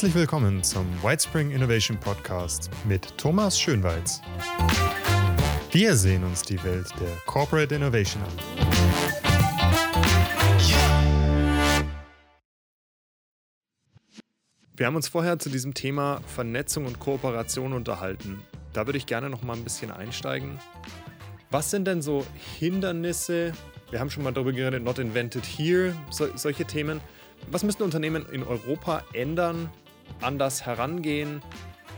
Herzlich willkommen zum Whitespring Innovation Podcast mit Thomas Schönweiz. Wir sehen uns die Welt der Corporate Innovation an. Wir haben uns vorher zu diesem Thema Vernetzung und Kooperation unterhalten. Da würde ich gerne noch mal ein bisschen einsteigen. Was sind denn so Hindernisse? Wir haben schon mal darüber geredet, not invented here, so, solche Themen. Was müssen Unternehmen in Europa ändern, anders herangehen?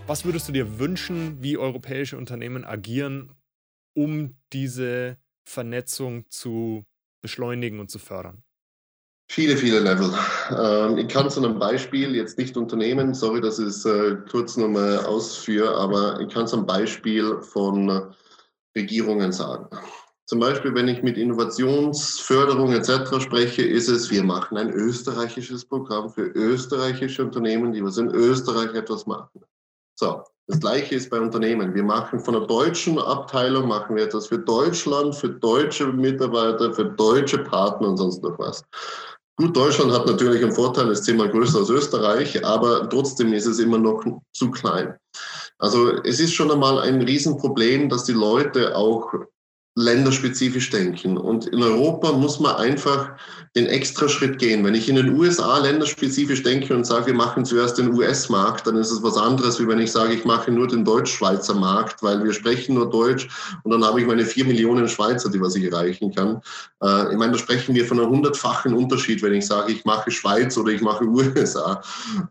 Was würdest du dir wünschen, wie europäische Unternehmen agieren, um diese Vernetzung zu beschleunigen und zu fördern? Viele, viele Level. Ähm, ich kann zu einem Beispiel jetzt nicht Unternehmen, sorry, dass ich es äh, kurz nochmal ausführe, aber ich kann zum Beispiel von Regierungen sagen. Zum Beispiel, wenn ich mit Innovationsförderung etc. spreche, ist es, wir machen ein österreichisches Programm für österreichische Unternehmen, die was in Österreich etwas machen. So, das gleiche ist bei Unternehmen. Wir machen von der deutschen Abteilung machen wir etwas für Deutschland, für deutsche Mitarbeiter, für deutsche Partner und sonst noch was. Gut, Deutschland hat natürlich einen Vorteil, ist zehnmal größer als Österreich, aber trotzdem ist es immer noch zu klein. Also es ist schon einmal ein Riesenproblem, dass die Leute auch länderspezifisch denken. Und in Europa muss man einfach den extra Schritt gehen. Wenn ich in den USA länderspezifisch denke und sage, wir machen zuerst den US-Markt, dann ist es was anderes, wie wenn ich sage, ich mache nur den Deutsch-Schweizer Markt, weil wir sprechen nur Deutsch und dann habe ich meine vier Millionen Schweizer, die was ich erreichen kann. Äh, ich meine, da sprechen wir von einem hundertfachen Unterschied, wenn ich sage, ich mache Schweiz oder ich mache USA.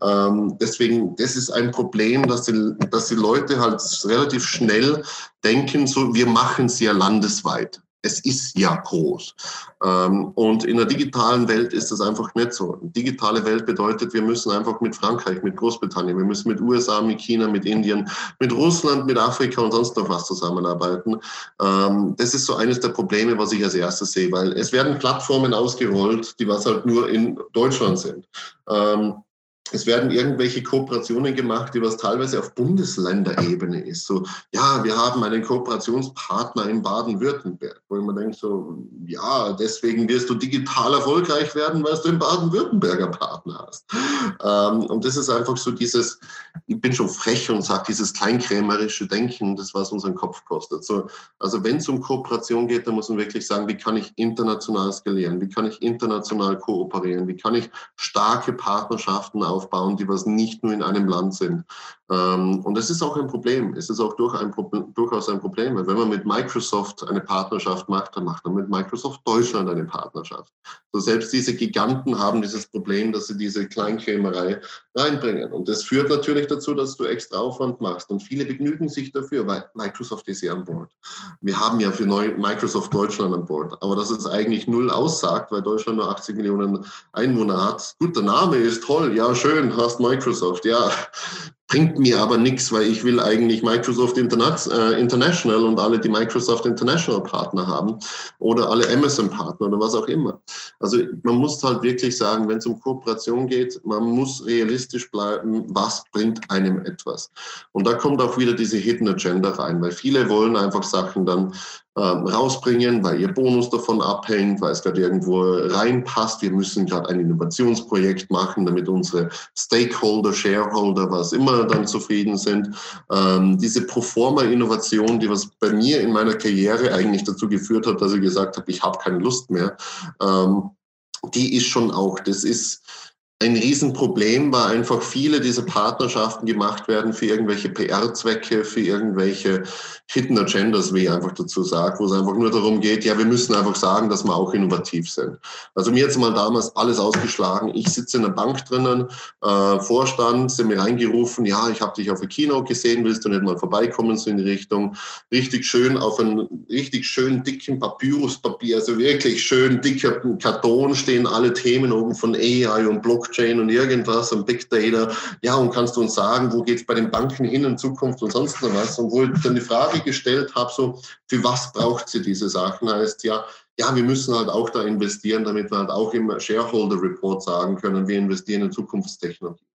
Ähm, deswegen, das ist ein Problem, dass die, dass die Leute halt relativ schnell denken, so, wir machen es ja landesweit es ist ja groß. Ähm, und in der digitalen Welt ist das einfach nicht so. Digitale Welt bedeutet, wir müssen einfach mit Frankreich, mit Großbritannien, wir müssen mit USA, mit China, mit Indien, mit Russland, mit Afrika und sonst noch was zusammenarbeiten. Ähm, das ist so eines der Probleme, was ich als erstes sehe, weil es werden Plattformen ausgerollt, die was halt nur in Deutschland sind. Es werden irgendwelche Kooperationen gemacht, die was teilweise auf Bundesländerebene ist. So, ja, wir haben einen Kooperationspartner in Baden-Württemberg, wo man denkt so, ja, deswegen wirst du digital erfolgreich werden, weil du einen Baden-Württemberger Partner hast. Ähm, und das ist einfach so dieses, ich bin schon frech und sage dieses kleinkrämerische Denken, das was unseren Kopf kostet. So, also wenn es um Kooperation geht, dann muss man wirklich sagen, wie kann ich international skalieren, wie kann ich international kooperieren, wie kann ich starke Partnerschaften auf aufbauen, die was nicht nur in einem Land sind. Ähm, und es ist auch ein Problem. Es ist auch durch ein durchaus ein Problem. Wenn man mit Microsoft eine Partnerschaft macht, dann macht man mit Microsoft Deutschland eine Partnerschaft. So selbst diese Giganten haben dieses Problem, dass sie diese Kleinkrämerei reinbringen. Und das führt natürlich dazu, dass du extra Aufwand machst. Und viele begnügen sich dafür, weil Microsoft ist ja an Bord. Wir haben ja für Microsoft Deutschland an Bord. Aber dass es eigentlich null aussagt, weil Deutschland nur 80 Millionen Einwohner hat. Gut, der Name ist toll. Ja, schön, hast Microsoft. Ja, bringt mir aber nichts, weil ich will eigentlich Microsoft äh, International und alle, die Microsoft International Partner haben oder alle Amazon Partner oder was auch immer. Also man muss halt wirklich sagen, wenn es um Kooperation geht, man muss realistisch bleiben, was bringt einem etwas. Und da kommt auch wieder diese Hidden Agenda rein, weil viele wollen einfach Sachen dann ähm, rausbringen, weil ihr Bonus davon abhängt, weil es gerade irgendwo reinpasst. Wir müssen gerade ein Innovationsprojekt machen, damit unsere Stakeholder, Shareholder, was immer dann zufrieden sind. Ähm, diese Proforma-Innovation, die was bei mir in meiner Karriere eigentlich dazu geführt hat, dass ich gesagt habe, ich habe keine Lust mehr, ähm, die ist schon auch, das ist ein Riesenproblem, weil einfach viele dieser Partnerschaften gemacht werden für irgendwelche PR-Zwecke, für irgendwelche Hidden Agendas, wie ich einfach dazu sage, wo es einfach nur darum geht, ja, wir müssen einfach sagen, dass wir auch innovativ sind. Also mir jetzt mal damals alles ausgeschlagen. Ich sitze in der Bank drinnen, äh, Vorstand, sind mir reingerufen, ja, ich habe dich auf der Kino gesehen, willst du nicht mal vorbeikommen, so in die Richtung. Richtig schön auf einem richtig schön dicken Papyruspapier, also wirklich schön dicker Karton stehen alle Themen oben von AI und Blockchain und irgendwas und Big Data. Ja, und kannst du uns sagen, wo geht es bei den Banken hin in Zukunft und sonst noch was? Und wo ich dann die Frage gestellt habe, so, für was braucht sie diese Sachen? Heißt ja, ja, wir müssen halt auch da investieren, damit wir halt auch im Shareholder Report sagen können, wir investieren in Zukunftstechnologie.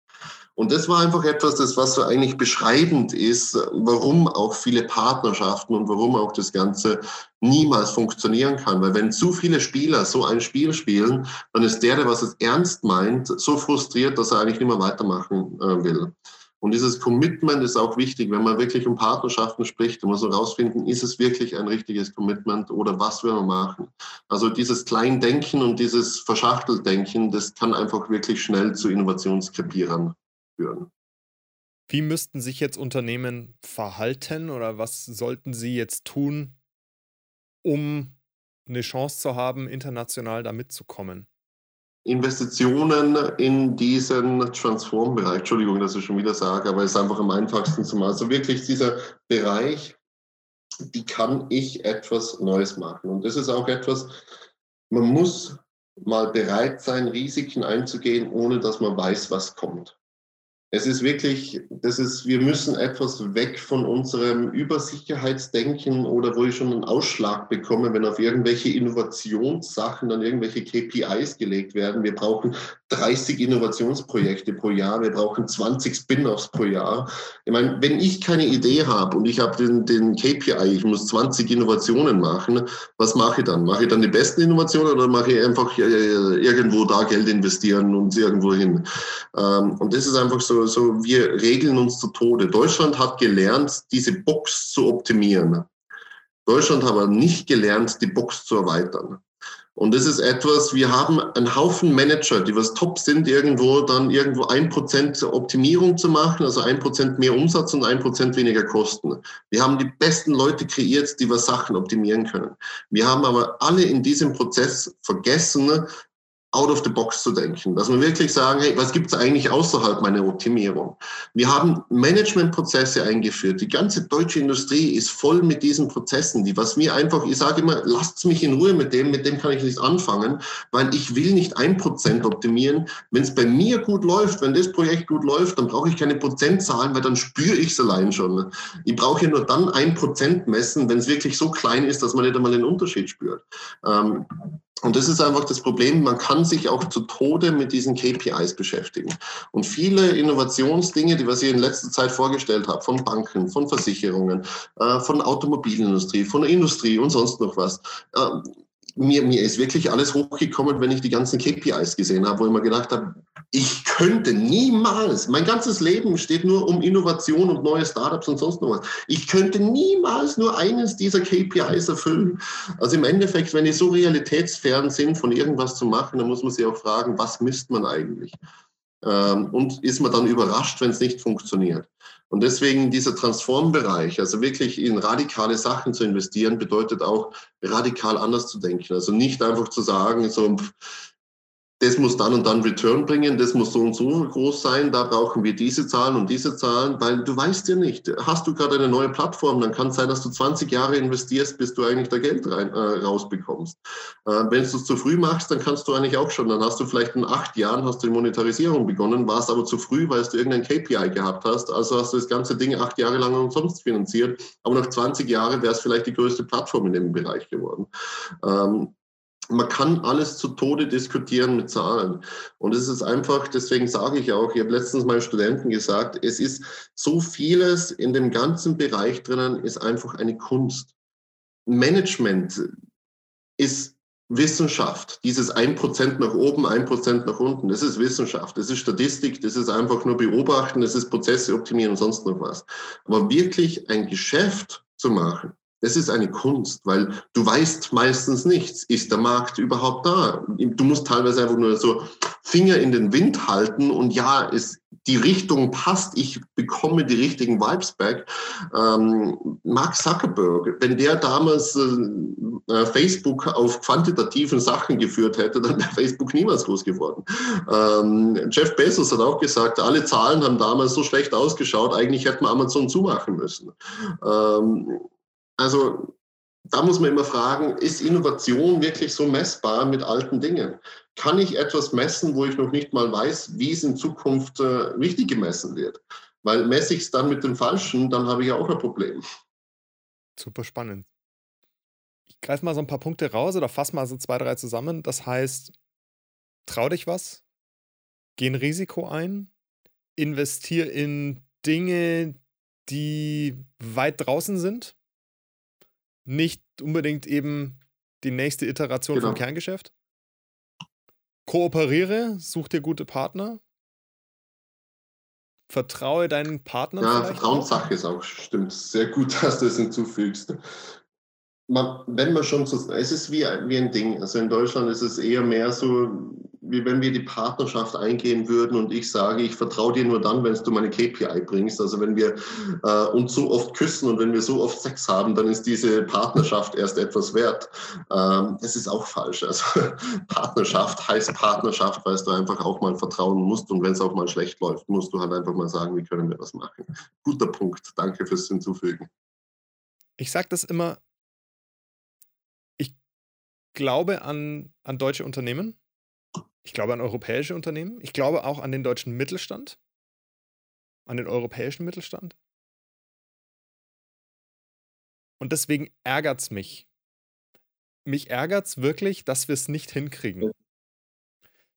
Und das war einfach etwas, das was so eigentlich beschreibend ist, warum auch viele Partnerschaften und warum auch das Ganze niemals funktionieren kann. Weil wenn zu viele Spieler so ein Spiel spielen, dann ist der, der was es ernst meint, so frustriert, dass er eigentlich nicht mehr weitermachen äh, will. Und dieses Commitment ist auch wichtig, wenn man wirklich um Partnerschaften spricht, muss man herausfinden, ist es wirklich ein richtiges Commitment oder was will man machen. Also dieses Kleindenken und dieses Verschachteldenken, das kann einfach wirklich schnell zu Innovationskrepieren führen. Wie müssten sich jetzt Unternehmen verhalten oder was sollten sie jetzt tun, um eine Chance zu haben, international da mitzukommen? Investitionen in diesen Transform-Bereich, Entschuldigung, dass ich schon wieder sage, aber es ist einfach am einfachsten zu machen. Also wirklich dieser Bereich, die kann ich etwas Neues machen. Und das ist auch etwas, man muss mal bereit sein, Risiken einzugehen, ohne dass man weiß, was kommt. Es ist wirklich, das ist, wir müssen etwas weg von unserem Übersicherheitsdenken oder wo ich schon einen Ausschlag bekomme, wenn auf irgendwelche Innovationssachen dann irgendwelche KPIs gelegt werden. Wir brauchen 30 Innovationsprojekte pro Jahr, wir brauchen 20 Spin-offs pro Jahr. Ich meine, wenn ich keine Idee habe und ich habe den, den KPI, ich muss 20 Innovationen machen, was mache ich dann? Mache ich dann die besten Innovationen oder mache ich einfach äh, irgendwo da Geld investieren und irgendwo hin? Ähm, und das ist einfach so, so, wir regeln uns zu Tode. Deutschland hat gelernt, diese Box zu optimieren. Deutschland hat aber nicht gelernt, die Box zu erweitern. Und das ist etwas, wir haben einen Haufen Manager, die was top sind, irgendwo dann irgendwo ein Prozent Optimierung zu machen, also ein Prozent mehr Umsatz und ein Prozent weniger Kosten. Wir haben die besten Leute kreiert, die was Sachen optimieren können. Wir haben aber alle in diesem Prozess vergessen, out of the box zu denken, dass wir wirklich sagen, hey, was gibt es eigentlich außerhalb meiner Optimierung? Wir haben Managementprozesse eingeführt. Die ganze deutsche Industrie ist voll mit diesen Prozessen, die was mir einfach, ich sage immer, lasst mich in Ruhe mit dem, mit dem kann ich nicht anfangen, weil ich will nicht ein Prozent optimieren. Wenn es bei mir gut läuft, wenn das Projekt gut läuft, dann brauche ich keine Prozentzahlen, weil dann spüre ich es allein schon. Ich brauche ja nur dann ein Prozent messen, wenn es wirklich so klein ist, dass man nicht einmal den Unterschied spürt. Ähm, und das ist einfach das Problem, man kann sich auch zu Tode mit diesen KPIs beschäftigen. Und viele Innovationsdinge, die was ich in letzter Zeit vorgestellt habe, von Banken, von Versicherungen, äh, von Automobilindustrie, von der Industrie und sonst noch was, äh, mir, mir ist wirklich alles hochgekommen, wenn ich die ganzen KPIs gesehen habe, wo ich mir gedacht habe, ich könnte niemals, mein ganzes Leben steht nur um Innovation und neue Startups und sonst noch was. Ich könnte niemals nur eines dieser KPIs erfüllen. Also im Endeffekt, wenn die so realitätsfern sind, von irgendwas zu machen, dann muss man sich auch fragen, was misst man eigentlich? Ähm, und ist man dann überrascht, wenn es nicht funktioniert? Und deswegen dieser Transformbereich, also wirklich in radikale Sachen zu investieren, bedeutet auch radikal anders zu denken. Also nicht einfach zu sagen, so, das muss dann und dann Return bringen, das muss so und so groß sein, da brauchen wir diese Zahlen und diese Zahlen, weil du weißt ja nicht, hast du gerade eine neue Plattform, dann kann es sein, dass du 20 Jahre investierst, bis du eigentlich da Geld rein, äh, rausbekommst. Äh, Wenn du es zu früh machst, dann kannst du eigentlich auch schon, dann hast du vielleicht in acht Jahren hast du die Monetarisierung begonnen, warst aber zu früh, weil du irgendein KPI gehabt hast, also hast du das ganze Ding acht Jahre lang umsonst finanziert, aber nach 20 Jahren wäre es vielleicht die größte Plattform in dem Bereich geworden. Ähm, man kann alles zu Tode diskutieren mit Zahlen. Und es ist einfach, deswegen sage ich auch, ich habe letztens meinen Studenten gesagt, es ist so vieles in dem ganzen Bereich drinnen, ist einfach eine Kunst. Management ist Wissenschaft. Dieses ein Prozent nach oben, ein Prozent nach unten, das ist Wissenschaft, das ist Statistik, das ist einfach nur beobachten, das ist Prozesse optimieren und sonst noch was. Aber wirklich ein Geschäft zu machen, das ist eine Kunst, weil du weißt meistens nichts. Ist der Markt überhaupt da? Du musst teilweise einfach nur so Finger in den Wind halten und ja, es, die Richtung passt. Ich bekomme die richtigen Vibes back. Ähm, Mark Zuckerberg, wenn der damals äh, äh Facebook auf quantitativen Sachen geführt hätte, dann wäre Facebook niemals groß geworden. Ähm, Jeff Bezos hat auch gesagt, alle Zahlen haben damals so schlecht ausgeschaut, eigentlich hätten wir Amazon zumachen müssen. Ähm, also da muss man immer fragen, ist Innovation wirklich so messbar mit alten Dingen? Kann ich etwas messen, wo ich noch nicht mal weiß, wie es in Zukunft äh, richtig gemessen wird? Weil messe ich es dann mit dem Falschen, dann habe ich ja auch ein Problem. Super spannend. Ich greife mal so ein paar Punkte raus oder fasse mal so zwei, drei zusammen. Das heißt, trau dich was, geh ein Risiko ein, investiere in Dinge, die weit draußen sind. Nicht unbedingt eben die nächste Iteration genau. vom Kerngeschäft. Kooperiere, such dir gute Partner. Vertraue deinen Partner. Ja, Vertrauenssache ist auch, stimmt. Sehr gut, dass du es hinzufügst. Man, wenn man schon so, es ist wie, wie ein Ding. Also in Deutschland ist es eher mehr so, wie wenn wir die Partnerschaft eingehen würden und ich sage, ich vertraue dir nur dann, wenn du meine KPI bringst. Also wenn wir äh, uns so oft küssen und wenn wir so oft Sex haben, dann ist diese Partnerschaft erst etwas wert. Ähm, es ist auch falsch. Also Partnerschaft heißt Partnerschaft, weil du einfach auch mal vertrauen musst und wenn es auch mal schlecht läuft, musst du halt einfach mal sagen, wie können wir das machen. Guter Punkt. Danke fürs Hinzufügen. Ich sage das immer, glaube an, an deutsche Unternehmen ich glaube an europäische Unternehmen. Ich glaube auch an den deutschen Mittelstand. An den europäischen Mittelstand. Und deswegen ärgert es mich. Mich ärgert es wirklich, dass wir es nicht hinkriegen.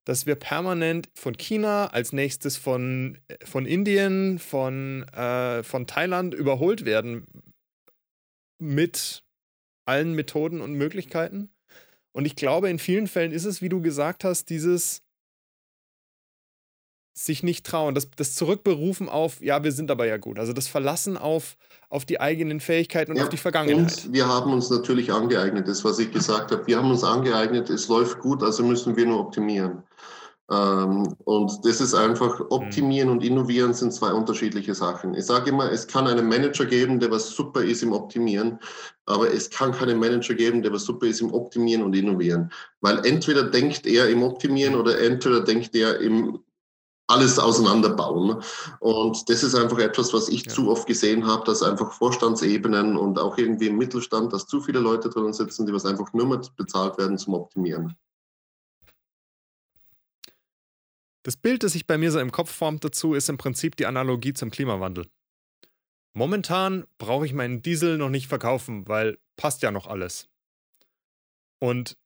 Dass wir permanent von China, als nächstes von, äh, von Indien, von, äh, von Thailand überholt werden mit allen Methoden und Möglichkeiten. Und ich glaube, in vielen Fällen ist es, wie du gesagt hast, dieses sich nicht trauen, das, das Zurückberufen auf, ja, wir sind aber ja gut. Also das Verlassen auf, auf die eigenen Fähigkeiten und ja, auf die Vergangenheit. Und wir haben uns natürlich angeeignet, das, was ich gesagt habe. Wir haben uns angeeignet, es läuft gut, also müssen wir nur optimieren. Ähm, und das ist einfach, optimieren und innovieren sind zwei unterschiedliche Sachen. Ich sage immer, es kann einen Manager geben, der was super ist im Optimieren, aber es kann keinen Manager geben, der was super ist im Optimieren und Innovieren. Weil entweder denkt er im Optimieren oder entweder denkt er im alles auseinanderbauen. Und das ist einfach etwas, was ich ja. zu oft gesehen habe, dass einfach Vorstandsebenen und auch irgendwie im Mittelstand, dass zu viele Leute drin sitzen, die was einfach nur mit bezahlt werden zum Optimieren. Das Bild, das sich bei mir so im Kopf formt dazu, ist im Prinzip die Analogie zum Klimawandel. Momentan brauche ich meinen Diesel noch nicht verkaufen, weil passt ja noch alles. Und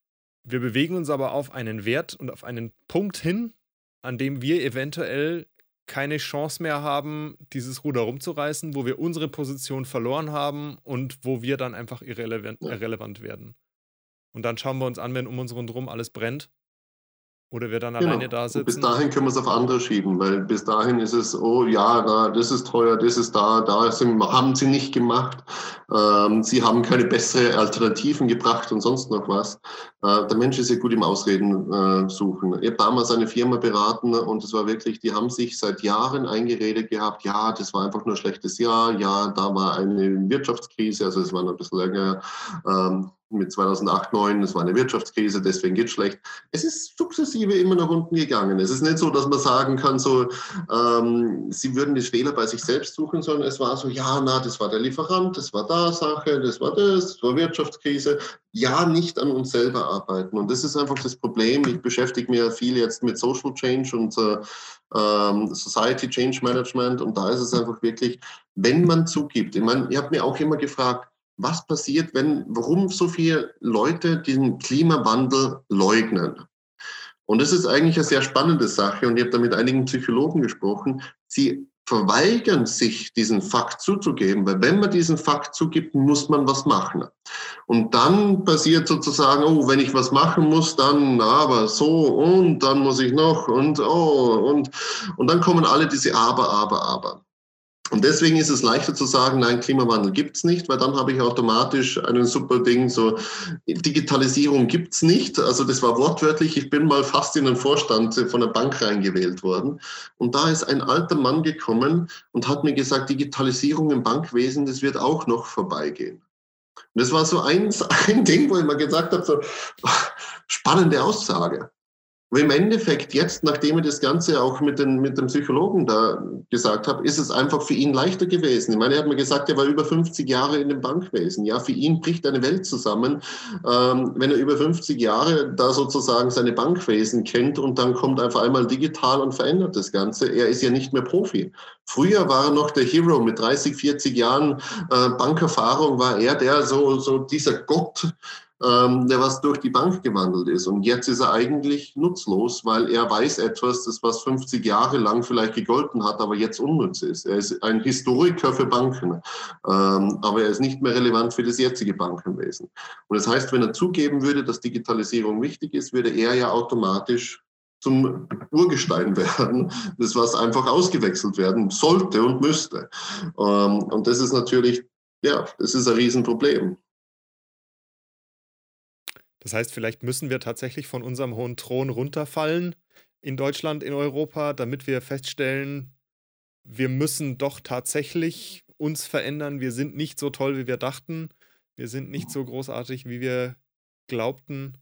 wir bewegen uns aber auf einen Wert und auf einen Punkt hin, an dem wir eventuell keine Chance mehr haben, dieses Ruder rumzureißen, wo wir unsere Position verloren haben und wo wir dann einfach irrelevant, irrelevant werden. Und dann schauen wir uns an, wenn um uns rundherum alles brennt oder wir dann genau. alleine da sitzen. bis dahin können wir es auf andere schieben, weil bis dahin ist es, oh ja, na, das ist teuer, das ist da, da sind, haben sie nicht gemacht. Ähm, sie haben keine bessere Alternativen gebracht und sonst noch was. Äh, der Mensch ist ja gut im Ausreden äh, suchen. Ich habe damals eine Firma beraten und es war wirklich, die haben sich seit Jahren eingeredet gehabt, ja, das war einfach nur ein schlechtes Jahr, ja, da war eine Wirtschaftskrise, also es war noch ein bisschen länger. Ähm, mit 2008, 2009, es war eine Wirtschaftskrise, deswegen geht es schlecht. Es ist sukzessive immer nach unten gegangen. Es ist nicht so, dass man sagen kann, so, ähm, sie würden die Fehler bei sich selbst suchen, sondern es war so, ja, na, das war der Lieferant, das war da Sache, das war das, das war Wirtschaftskrise. Ja, nicht an uns selber arbeiten. Und das ist einfach das Problem. Ich beschäftige mich ja viel jetzt mit Social Change und äh, ähm, Society Change Management. Und da ist es einfach wirklich, wenn man zugibt, ich meine, ich habe mir auch immer gefragt, was passiert, wenn, warum so viele Leute den Klimawandel leugnen. Und das ist eigentlich eine sehr spannende Sache und ich habe da mit einigen Psychologen gesprochen. Sie verweigern sich, diesen Fakt zuzugeben, weil wenn man diesen Fakt zugibt, muss man was machen. Und dann passiert sozusagen, oh, wenn ich was machen muss, dann aber so und dann muss ich noch und oh und und dann kommen alle diese aber, aber, aber. Und deswegen ist es leichter zu sagen, nein, Klimawandel gibt's nicht, weil dann habe ich automatisch einen super Ding, so Digitalisierung gibt's nicht. Also das war wortwörtlich, ich bin mal fast in den Vorstand von der Bank reingewählt worden. Und da ist ein alter Mann gekommen und hat mir gesagt, Digitalisierung im Bankwesen, das wird auch noch vorbeigehen. Und das war so ein, ein Ding, wo ich mal gesagt habe, so spannende Aussage. Aber im Endeffekt jetzt, nachdem ich das Ganze auch mit, den, mit dem Psychologen da gesagt habe, ist es einfach für ihn leichter gewesen. Ich meine, er hat mir gesagt, er war über 50 Jahre in dem Bankwesen. Ja, für ihn bricht eine Welt zusammen, ähm, wenn er über 50 Jahre da sozusagen seine Bankwesen kennt und dann kommt einfach einmal digital und verändert das Ganze. Er ist ja nicht mehr Profi. Früher war er noch der Hero mit 30, 40 Jahren äh, Bankerfahrung, war er der so, so dieser Gott, ähm, der was durch die Bank gewandelt ist. Und jetzt ist er eigentlich nutzlos, weil er weiß etwas, das was 50 Jahre lang vielleicht gegolten hat, aber jetzt unnütz ist. Er ist ein Historiker für Banken, ähm, aber er ist nicht mehr relevant für das jetzige Bankenwesen. Und das heißt, wenn er zugeben würde, dass Digitalisierung wichtig ist, würde er ja automatisch zum Urgestein werden, das was einfach ausgewechselt werden sollte und müsste. Ähm, und das ist natürlich, ja, das ist ein Riesenproblem. Das heißt, vielleicht müssen wir tatsächlich von unserem hohen Thron runterfallen in Deutschland, in Europa, damit wir feststellen, wir müssen doch tatsächlich uns verändern. Wir sind nicht so toll, wie wir dachten. Wir sind nicht so großartig, wie wir glaubten.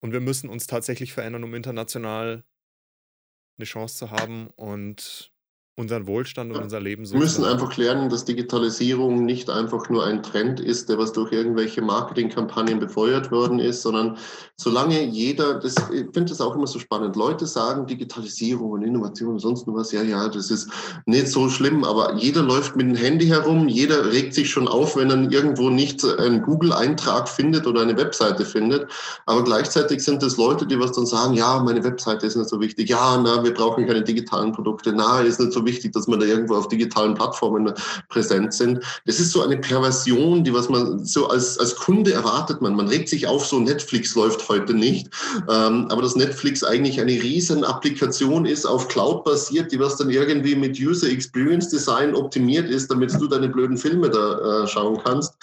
Und wir müssen uns tatsächlich verändern, um international eine Chance zu haben und unseren Wohlstand und unser Leben so. Wir müssen einfach lernen, dass Digitalisierung nicht einfach nur ein Trend ist, der was durch irgendwelche Marketingkampagnen befeuert worden ist, sondern solange jeder, das, ich finde das auch immer so spannend, Leute sagen Digitalisierung und Innovation und sonst noch was, ja, ja, das ist nicht so schlimm, aber jeder läuft mit dem Handy herum, jeder regt sich schon auf, wenn er irgendwo nicht einen Google-Eintrag findet oder eine Webseite findet, aber gleichzeitig sind es Leute, die was dann sagen, ja, meine Webseite ist nicht so wichtig, ja, na, wir brauchen keine digitalen Produkte, na, ist nicht so wichtig, wichtig, dass wir da irgendwo auf digitalen Plattformen präsent sind. Das ist so eine Perversion, die was man so als, als Kunde erwartet man. Man regt sich auf, so Netflix läuft heute nicht. Ähm, aber dass Netflix eigentlich eine riesen Applikation ist, auf Cloud basiert, die was dann irgendwie mit User Experience Design optimiert ist, damit du deine blöden Filme da äh, schauen kannst.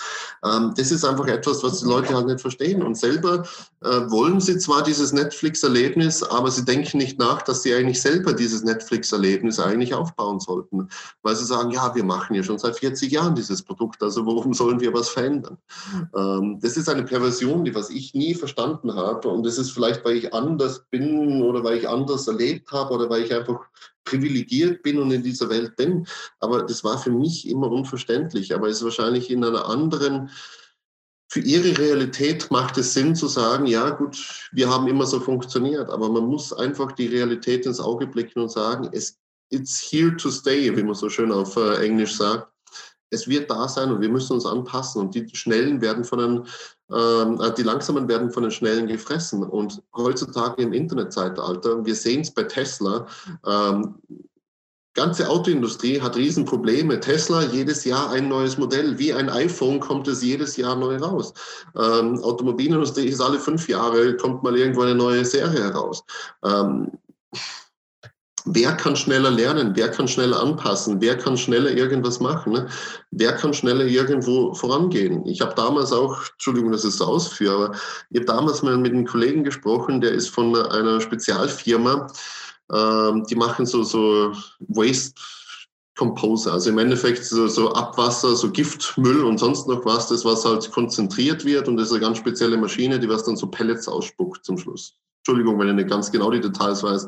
Ähm, das ist einfach etwas, was die Leute halt nicht verstehen. Und selber äh, wollen sie zwar dieses Netflix-Erlebnis, aber sie denken nicht nach, dass sie eigentlich selber dieses Netflix-Erlebnis eigentlich aufbauen aufbauen sollten, weil sie sagen, ja, wir machen ja schon seit 40 Jahren dieses Produkt, also warum sollen wir was verändern? Ähm, das ist eine Perversion, die was ich nie verstanden habe und das ist vielleicht, weil ich anders bin oder weil ich anders erlebt habe oder weil ich einfach privilegiert bin und in dieser Welt bin. Aber das war für mich immer unverständlich. Aber es ist wahrscheinlich in einer anderen, für ihre Realität macht es Sinn zu sagen, ja gut, wir haben immer so funktioniert. Aber man muss einfach die Realität ins Auge blicken und sagen, es it's here to stay, wie man so schön auf äh, Englisch sagt. Es wird da sein und wir müssen uns anpassen und die Schnellen werden von den, ähm, äh, die Langsamen werden von den Schnellen gefressen. Und heutzutage im Internetzeitalter, wir sehen es bei Tesla, ähm, ganze Autoindustrie hat Riesenprobleme. Tesla jedes Jahr ein neues Modell. Wie ein iPhone kommt es jedes Jahr neu raus. Ähm, Automobilindustrie ist alle fünf Jahre, kommt mal irgendwo eine neue Serie heraus. Ähm, wer kann schneller lernen, wer kann schneller anpassen, wer kann schneller irgendwas machen, ne? wer kann schneller irgendwo vorangehen. Ich habe damals auch, Entschuldigung, dass ich es ausführe, aber ich habe damals mal mit einem Kollegen gesprochen, der ist von einer Spezialfirma, ähm, die machen so, so Waste Composer, also im Endeffekt so, so, Abwasser, so Giftmüll und sonst noch was, das was halt konzentriert wird und das ist eine ganz spezielle Maschine, die was dann so Pellets ausspuckt zum Schluss. Entschuldigung, wenn ich nicht ganz genau die Details weiß.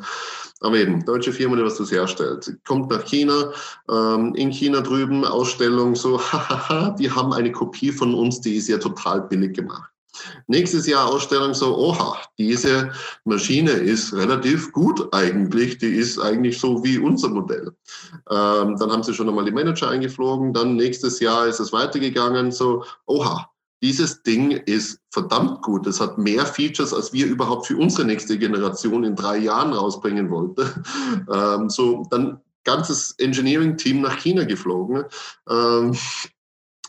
Aber eben, deutsche Firma, die was das herstellt. Kommt nach China, ähm, in China drüben, Ausstellung, so, hahaha, die haben eine Kopie von uns, die ist ja total billig gemacht. Nächstes Jahr Ausstellung so, oha, diese Maschine ist relativ gut eigentlich, die ist eigentlich so wie unser Modell. Ähm, dann haben sie schon einmal die Manager eingeflogen, dann nächstes Jahr ist es weitergegangen, so, oha, dieses Ding ist verdammt gut. Es hat mehr Features, als wir überhaupt für unsere nächste Generation in drei Jahren rausbringen wollten. Ähm, so, dann ganzes Engineering-Team nach China geflogen. Ähm,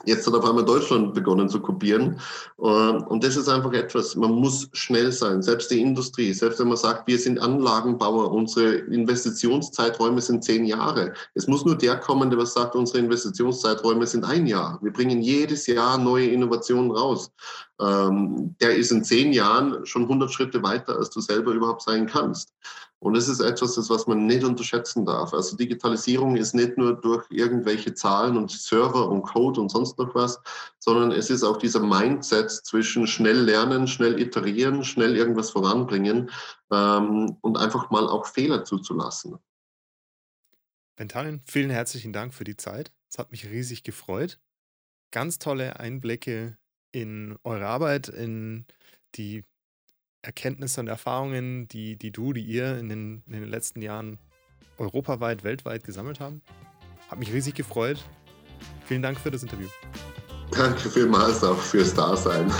Jetzt hat auf einmal Deutschland begonnen zu kopieren. Ähm, und das ist einfach etwas, man muss schnell sein. Selbst die Industrie, selbst wenn man sagt, wir sind Anlagenbauer, unsere Investitionszeiträume sind zehn Jahre. Es muss nur der kommen, der was sagt, unsere Investitionszeiträume sind ein Jahr. Wir bringen jedes Jahr neue Innovationen raus. Ähm, der ist in zehn Jahren schon 100 Schritte weiter, als du selber überhaupt sein kannst. Und das ist etwas, das, was man nicht unterschätzen darf. Also Digitalisierung ist nicht nur durch irgendwelche Zahlen und Server und Code und sonst noch was, sondern es ist auch dieser Mindset zwischen schnell lernen, schnell iterieren, schnell irgendwas voranbringen ähm, und einfach mal auch Fehler zuzulassen. Bentalin, vielen herzlichen Dank für die Zeit. Es hat mich riesig gefreut. Ganz tolle Einblicke in eure Arbeit, in die Erkenntnisse und Erfahrungen, die, die du, die ihr in den, in den letzten Jahren europaweit, weltweit gesammelt haben. Hat mich riesig gefreut. Vielen Dank für das Interview. Danke vielmals auch fürs Dasein.